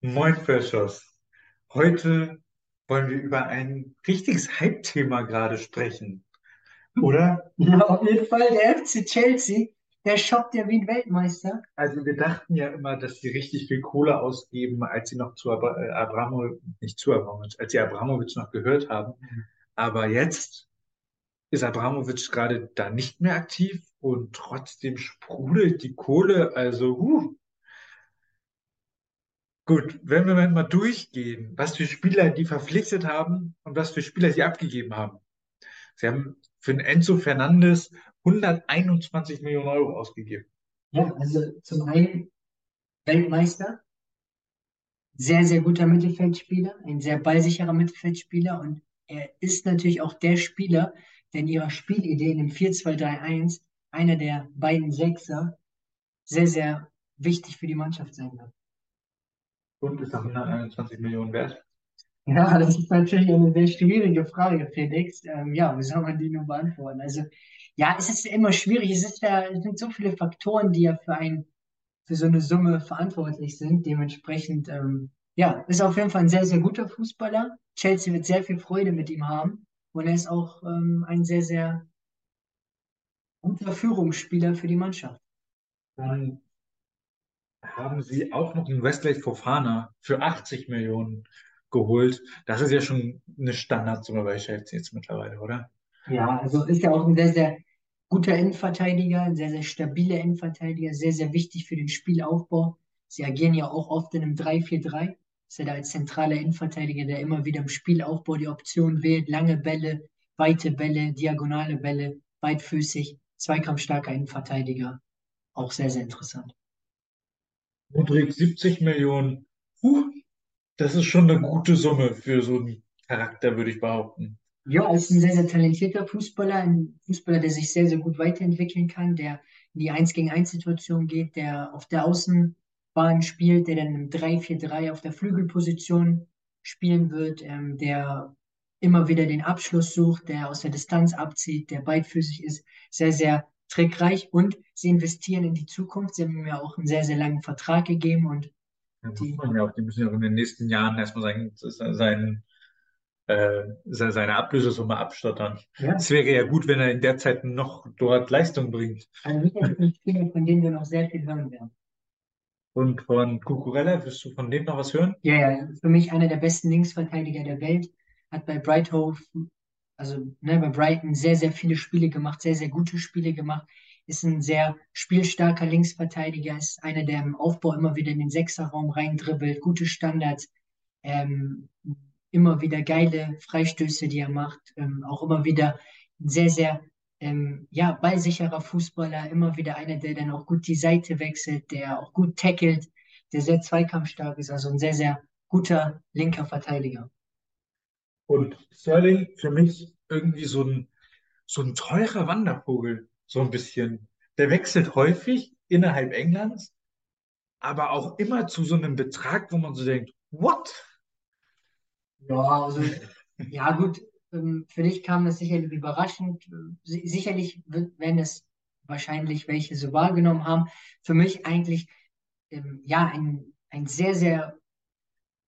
Moin Freshers. Heute wollen wir über ein richtiges Hype-Thema gerade sprechen, oder? Ja, auf jeden Fall, der FC Chelsea, der shoppt ja wie ein Weltmeister. Also wir dachten ja immer, dass sie richtig viel Kohle ausgeben, als sie noch zu Abra äh, Abramovic, nicht zu Abramovic, als sie Abramovic noch gehört haben. Aber jetzt ist Abramovic gerade da nicht mehr aktiv und trotzdem sprudelt die Kohle. Also, huh. Gut, wenn wir mal durchgehen, was für Spieler die verpflichtet haben und was für Spieler sie abgegeben haben. Sie haben für den Enzo Fernandes 121 Millionen Euro ausgegeben. Ja, also zum einen Weltmeister, sehr, sehr guter Mittelfeldspieler, ein sehr ballsicherer Mittelfeldspieler und er ist natürlich auch der Spieler, der in ihrer Spielidee in dem 4-2-3-1 einer der beiden Sechser sehr, sehr wichtig für die Mannschaft sein wird. Und ist er 121 Millionen wert? Ja, das ist natürlich eine sehr schwierige Frage, Felix. Ähm, ja, wie soll man die nur beantworten? Also, ja, es ist immer schwierig. Es ist ja, es sind so viele Faktoren, die ja für ein, für so eine Summe verantwortlich sind. Dementsprechend, ähm, ja, ist auf jeden Fall ein sehr, sehr guter Fußballer. Chelsea wird sehr viel Freude mit ihm haben. Und er ist auch ähm, ein sehr, sehr guter Führungsspieler für die Mannschaft. Dann haben sie auch noch einen Wesley Fofana für 80 Millionen geholt. Das ist ja schon eine Standardsumme bei Chelsea jetzt mittlerweile, oder? Ja, also ist ja auch ein sehr, sehr guter Innenverteidiger, ein sehr, sehr stabiler Innenverteidiger, sehr, sehr wichtig für den Spielaufbau. Sie agieren ja auch oft in einem 3-4-3. Ist er da als zentraler Innenverteidiger, der immer wieder im Spielaufbau die Option wählt, lange Bälle, weite Bälle, diagonale Bälle, beidfüßig, zweikampfstarker Innenverteidiger. Auch sehr, sehr interessant. Mudryk 70 Millionen. Huh, das ist schon eine gute Summe für so einen Charakter, würde ich behaupten. Ja, er ist ein sehr, sehr talentierter Fußballer, ein Fußballer, der sich sehr, sehr gut weiterentwickeln kann, der in die 1 gegen 1 Situation geht, der auf der Außenbahn spielt, der dann im 3-4-3 auf der Flügelposition spielen wird, ähm, der immer wieder den Abschluss sucht, der aus der Distanz abzieht, der beidfüßig ist, sehr, sehr trickreich und sie investieren in die Zukunft. Sie haben ja auch einen sehr, sehr langen Vertrag gegeben und Ja, die, ja auch, die müssen ja auch in den nächsten Jahren erstmal sein, sein, äh, se- seine Ablösesumme abstottern. ja, Es wäre ja gut, wenn er in der Zeit noch dort Leistung bringt. also sicherlich Spieler, von dem wir noch sehr viel hören werden. Und von Cucurella, wirst du von dem noch was hören? Ja, ja, für mich einer der besten Linksverteidiger der Welt, hat bei Brighthove, also ne, bei Brighton sehr, sehr viele Spiele gemacht, sehr, sehr gute Spiele gemacht, ist ein sehr spielstarker Linksverteidiger, ist einer, der im Aufbau immer wieder in den Sechserraum reindribbelt, gute Standards, ähm, immer wieder geile Freistöße, die er macht, ähm, auch immer wieder ein sehr, sehr ähm, ja, ballsicherer Fußballer, immer wieder einer, der dann auch gut die Seite wechselt, der auch gut tackelt, der sehr zweikampfstark ist, also ein sehr, sehr guter linker Verteidiger. Und Sterling für mich irgendwie so ein, so ein teurer Wandervogel, so ein bisschen. Der wechselt häufig innerhalb Englands, aber auch immer zu so einem Betrag, wo man so denkt, what? Ja, also, ja gut, ähm, für dich kam das sicherlich überraschend. Si- Sicherlich werden es wahrscheinlich welche so wahrgenommen haben. Für mich eigentlich, ähm, ja, ein, ein sehr, sehr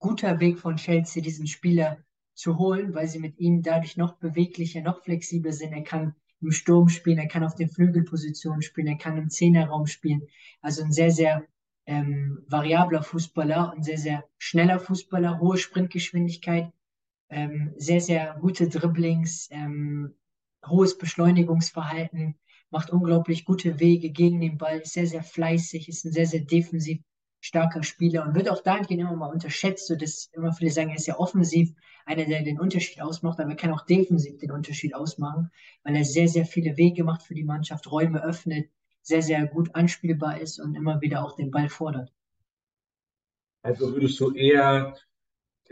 guter Weg von Chelsea, diesen Spieler zu holen, weil sie mit ihm dadurch noch beweglicher, noch flexibler sind. Er kann im Sturm spielen, er kann auf den Flügelpositionen spielen, er kann im Zehnerraum spielen. Also ein sehr, sehr ähm, variabler Fußballer und sehr, sehr schneller Fußballer, hohe Sprintgeschwindigkeit, ähm, sehr, sehr gute Dribblings, ähm, hohes Beschleunigungsverhalten, macht unglaublich gute Wege gegen den Ball, ist sehr, sehr fleißig, ist ein sehr, sehr defensiv starker Spieler und wird auch dahingehend immer mal unterschätzt, so dass immer viele sagen, er ist ja offensiv einer, der den Unterschied ausmacht, aber er kann auch defensiv den Unterschied ausmachen, weil er sehr, sehr viele Wege macht für die Mannschaft, Räume öffnet, sehr, sehr gut anspielbar ist und immer wieder auch den Ball fordert. Also würdest du eher,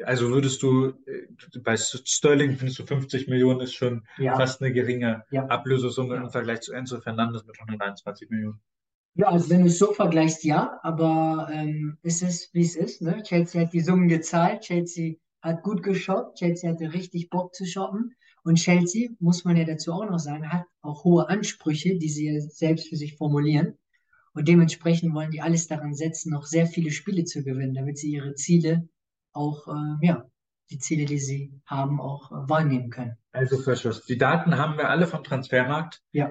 also würdest du, äh, bei Sterling findest du 50 Millionen ist schon Ja, fast eine geringe ja, Ablösesumme im ja. Vergleich zu Enzo Fernandes mit 121 Millionen. Ja, also wenn du es so vergleichst, ja, aber ähm, es ist, wie es ist, ne? Chelsea hat die Summen gezahlt, Chelsea hat gut geshoppt, Chelsea hatte richtig Bock zu shoppen und Chelsea, muss man ja dazu auch noch sagen, hat auch hohe Ansprüche, die sie selbst für sich formulieren Und dementsprechend wollen die alles daran setzen, noch sehr viele Spiele zu gewinnen, damit sie ihre Ziele auch, äh, ja, die Ziele, die sie haben, auch äh, wahrnehmen können. Also Verschluss. Die Daten haben wir alle vom Transfermarkt. Ja.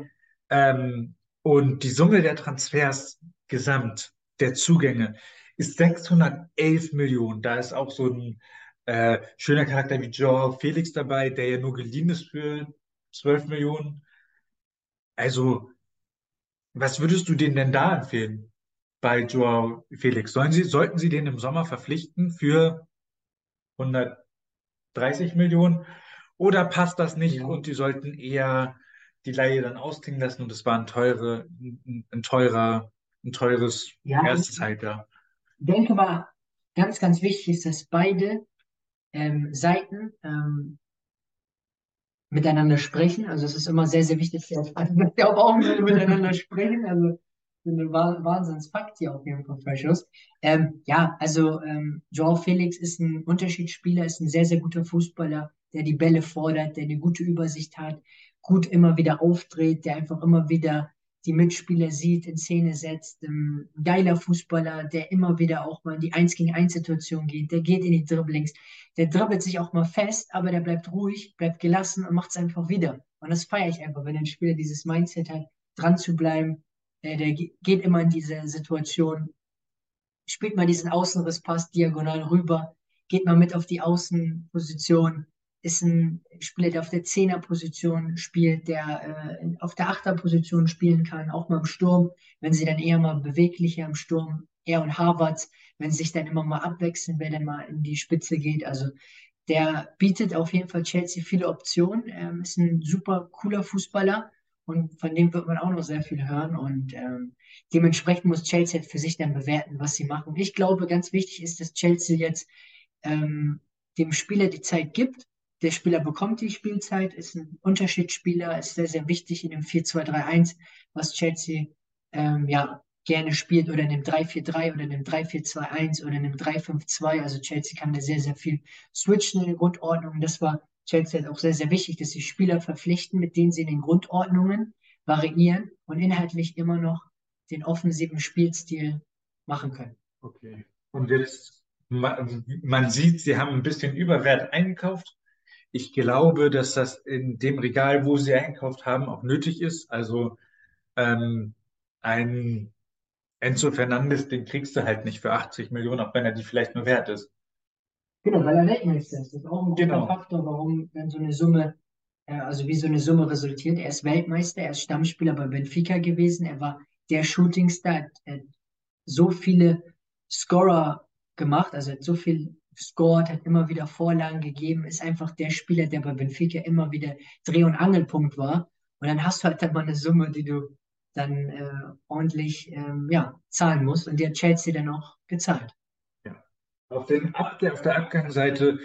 Ähm, und die Summe der Transfers gesamt, der Zugänge, ist 611 Millionen. Da ist auch so ein äh, schöner Charakter wie Joe Felix dabei, der ja nur geliehen ist für 12 Millionen. Also, was würdest du denen denn da empfehlen bei Joao Felix? Sollen sie, sollten sie den im Sommer verpflichten für 130 Millionen? Oder passt das nicht Ja. und die sollten eher die Leihe dann ausklingen lassen und es war ein teure, ein, ein teurer, ein teures Ja, erstes ich Halbjahr. denke mal, ganz, ganz wichtig ist, dass beide ähm, Seiten ähm, miteinander sprechen. Also es ist immer sehr, sehr wichtig, dass wir auf Augenhöhe miteinander sprechen. Also so ein Wah- Wahnsinnsfakt hier auf jeden Fall, Freshos. Ähm, ja, also ähm, Joao Felix ist ein Unterschiedsspieler, ist ein sehr, sehr guter Fußballer, der die Bälle fordert, der eine gute Übersicht hat, gut immer wieder aufdreht, der einfach immer wieder die Mitspieler sieht, in Szene setzt. Ähm, geiler Fußballer, der immer wieder auch mal in die 1 gegen 1 Situation geht, der geht in die Dribblings, der dribbelt sich auch mal fest, aber der bleibt ruhig, bleibt gelassen und macht es einfach wieder. Und das feiere ich einfach, wenn ein Spieler dieses Mindset hat, dran zu bleiben. Der, der ge- geht immer in diese Situation, spielt mal diesen Außenrisspass diagonal rüber, geht mal mit auf die Außenposition, ist ein Spieler, der auf der Zehnerposition spielt, der äh, auf der Achterposition spielen kann, auch mal im Sturm, wenn sie dann eher mal beweglicher im Sturm, er und Havertz, wenn sie sich dann immer mal abwechseln, wer dann mal in die Spitze geht. Also der bietet auf jeden Fall Chelsea viele Optionen, ähm, ist ein super cooler Fußballer und von dem wird man auch noch sehr viel hören und ähm, dementsprechend muss Chelsea halt für sich dann bewerten, was sie machen. Ich glaube, ganz wichtig ist, dass Chelsea jetzt ähm, dem Spieler die Zeit gibt. Der Spieler bekommt die Spielzeit, ist ein Unterschiedsspieler, ist sehr, sehr wichtig in dem 4-2-3-1, was Chelsea ähm, ja, gerne spielt oder in dem 3-4-3 oder in dem 3-4-2-1 oder in dem 3-5-2. Also Chelsea kann da sehr, sehr viel switchen in den Grundordnungen. Das war Chelsea halt auch sehr, sehr wichtig, dass sie Spieler verpflichten, mit denen sie in den Grundordnungen variieren und inhaltlich immer noch den offensiven Spielstil machen können. Okay. Und jetzt, man, man sieht, sie haben ein bisschen Überwert eingekauft. Ich glaube, dass das in dem Regal, wo sie eingekauft haben, auch nötig ist. Also ähm, ein Enzo Fernandes, den kriegst du halt nicht für 80 Millionen, auch wenn er die vielleicht nur wert ist. Genau, weil er Weltmeister ist. Das ist auch ein guter Genau. Faktor, warum dann so eine Summe, äh, also wie so eine Summe resultiert. Er ist Weltmeister, er ist Stammspieler bei Benfica gewesen, er war der Shootingstar, hat, er hat so viele Scorer gemacht, also er hat so viel scored, hat immer wieder Vorlagen gegeben, ist einfach der Spieler, der bei Benfica immer wieder Dreh- und Angelpunkt war. Und dann hast du halt dann mal eine Summe, die du dann äh, ordentlich ähm, ja, zahlen musst. Und die hat Chelsea dann auch gezahlt. Auf den Ab auf der Abgangsseite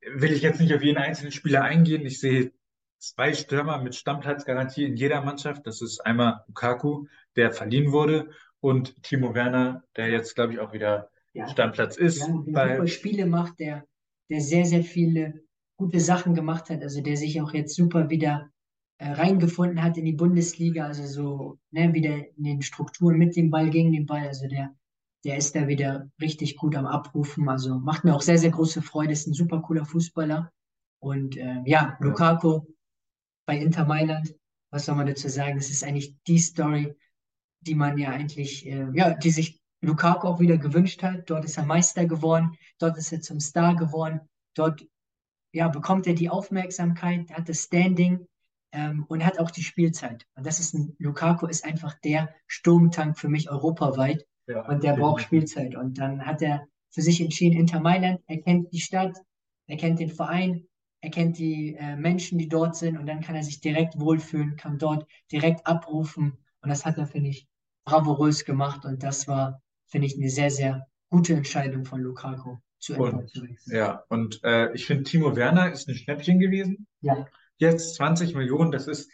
will ich jetzt nicht auf jeden einzelnen Spieler eingehen. Ich sehe zwei Stürmer mit Stammplatzgarantie in jeder Mannschaft. Das ist einmal Lukaku, der verliehen wurde, und Timo Werner, der jetzt, glaube ich, auch wieder Ja. Stammplatz ist. Ja, super Spiele macht, der, der sehr, sehr viele gute Sachen gemacht hat, also der sich auch jetzt super wieder äh, reingefunden hat in die Bundesliga, also so ne, wieder in den Strukturen mit dem Ball, gegen den Ball, also der, der ist da wieder richtig gut am Abrufen, also macht mir auch sehr, sehr große Freude, ist ein super cooler Fußballer und äh, ja, Lukaku bei Inter Mailand, was soll man dazu sagen, das ist eigentlich die Story, die man ja eigentlich, äh, ja, die sich Lukaku auch wieder gewünscht hat. Dort ist er Meister geworden, dort ist er zum Star geworden, dort ja, bekommt er die Aufmerksamkeit, hat das Standing ähm, und hat auch die Spielzeit. Und das ist ein, Lukaku ist einfach der Sturmtank für mich europaweit ja, und der braucht. Spielzeit. Und dann hat er für sich entschieden, Inter Mailand, er kennt die Stadt, er kennt den Verein, er kennt die äh, Menschen, die dort sind und dann kann er sich direkt wohlfühlen, kann dort direkt abrufen und das hat er, finde ich, bravourös gemacht und das war, finde ich, eine sehr, sehr gute Entscheidung von Lukaku zu Und ja, und äh, ich finde, Timo Werner ist ein Schnäppchen gewesen. Ja, Jetzt 20 Millionen, das ist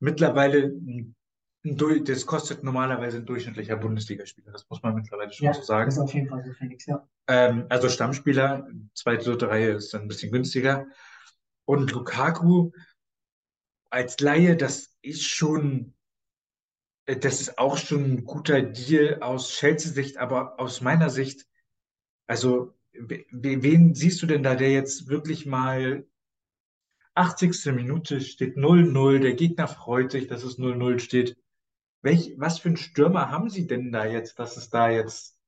mittlerweile, ein, das kostet normalerweise ein durchschnittlicher Bundesligaspieler. Das muss man mittlerweile schon ja, so das sagen. ist auf jeden Fall so, Felix, ja. Ähm, also Stammspieler, zweite, dritte Reihe ist dann ein bisschen günstiger. Und Lukaku als Laie, das ist schon das ist auch schon ein guter Deal aus Chelsea-Sicht, aber aus meiner Sicht, also we- we- wen siehst du denn da, der jetzt wirklich mal 80. Minute steht 0-0, der Gegner freut sich, dass es 0-0 steht. Welch, was für einen Stürmer haben sie denn da jetzt, dass es da jetzt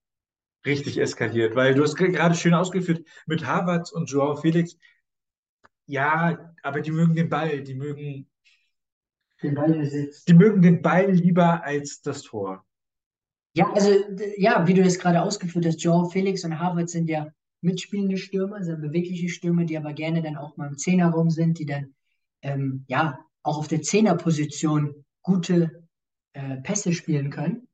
richtig eskaliert? Weil du hast ge- gerade schön ausgeführt, mit Havertz und Joao Felix, ja, aber die mögen den Ball, die mögen. Die mögen den Ball lieber als das Tor. Ja, also ja, wie du es gerade ausgeführt hast, Joao Felix und Havertz sind ja mitspielende Stürmer, sind bewegliche Stürmer, die aber gerne dann auch mal im Zehnerraum sind, die dann ähm, ja auch auf der Zehnerposition gute äh, Pässe spielen können.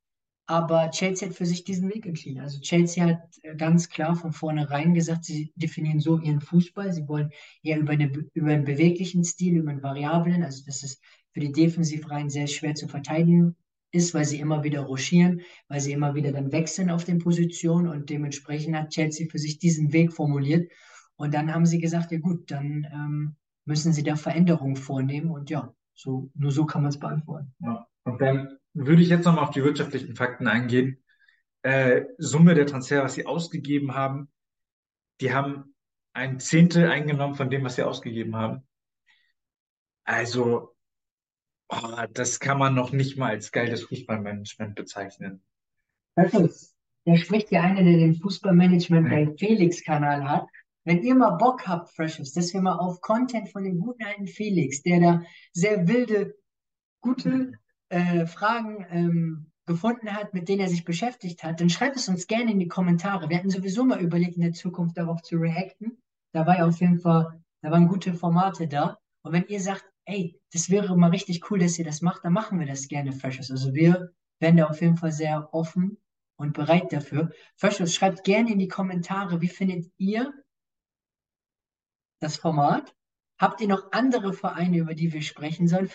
Aber Chelsea hat für sich diesen Weg entschieden. Also Chelsea hat äh, ganz klar von vornherein gesagt, sie definieren so ihren Fußball. Sie wollen eher über, eine, über einen beweglichen Stil, über einen variablen, also das ist für die Defensivreihen sehr schwer zu verteidigen ist, weil sie immer wieder rochieren, weil sie immer wieder dann wechseln auf den Positionen und dementsprechend hat Chelsea für sich diesen Weg formuliert. Und dann haben sie gesagt, ja gut, dann ähm, müssen sie da Veränderungen vornehmen und ja, so, nur so kann man es beantworten. Ja. Und dann würde ich jetzt nochmal auf die wirtschaftlichen Fakten eingehen. Äh, Summe der Transfer, was sie ausgegeben haben, die haben ein Zehntel eingenommen von dem, was sie ausgegeben haben. Also, oh, das kann man noch nicht mal als geiles Fußballmanagement bezeichnen. Perfekt. Da spricht ja einer, der den Fußballmanagement Ja. bei Felix-Kanal hat. Wenn ihr mal Bock habt, Freshers, dass wir mal auf Content von dem guten alten Felix, der da sehr wilde, gute äh, Fragen ähm, gefunden hat, mit denen er sich beschäftigt hat, dann schreibt es uns gerne in die Kommentare. Wir hatten sowieso mal überlegt, in der Zukunft darauf zu reacten. Da war ja auf jeden Fall, da waren gute Formate da. Und wenn ihr sagt, ey, das wäre mal richtig cool, dass ihr das macht, dann machen wir das gerne, Freshers. Also wir wären da auf jeden Fall sehr offen und bereit dafür. Freshers, schreibt gerne in die Kommentare, wie findet ihr das Format? Habt ihr noch andere Vereine, über die wir sprechen sollen?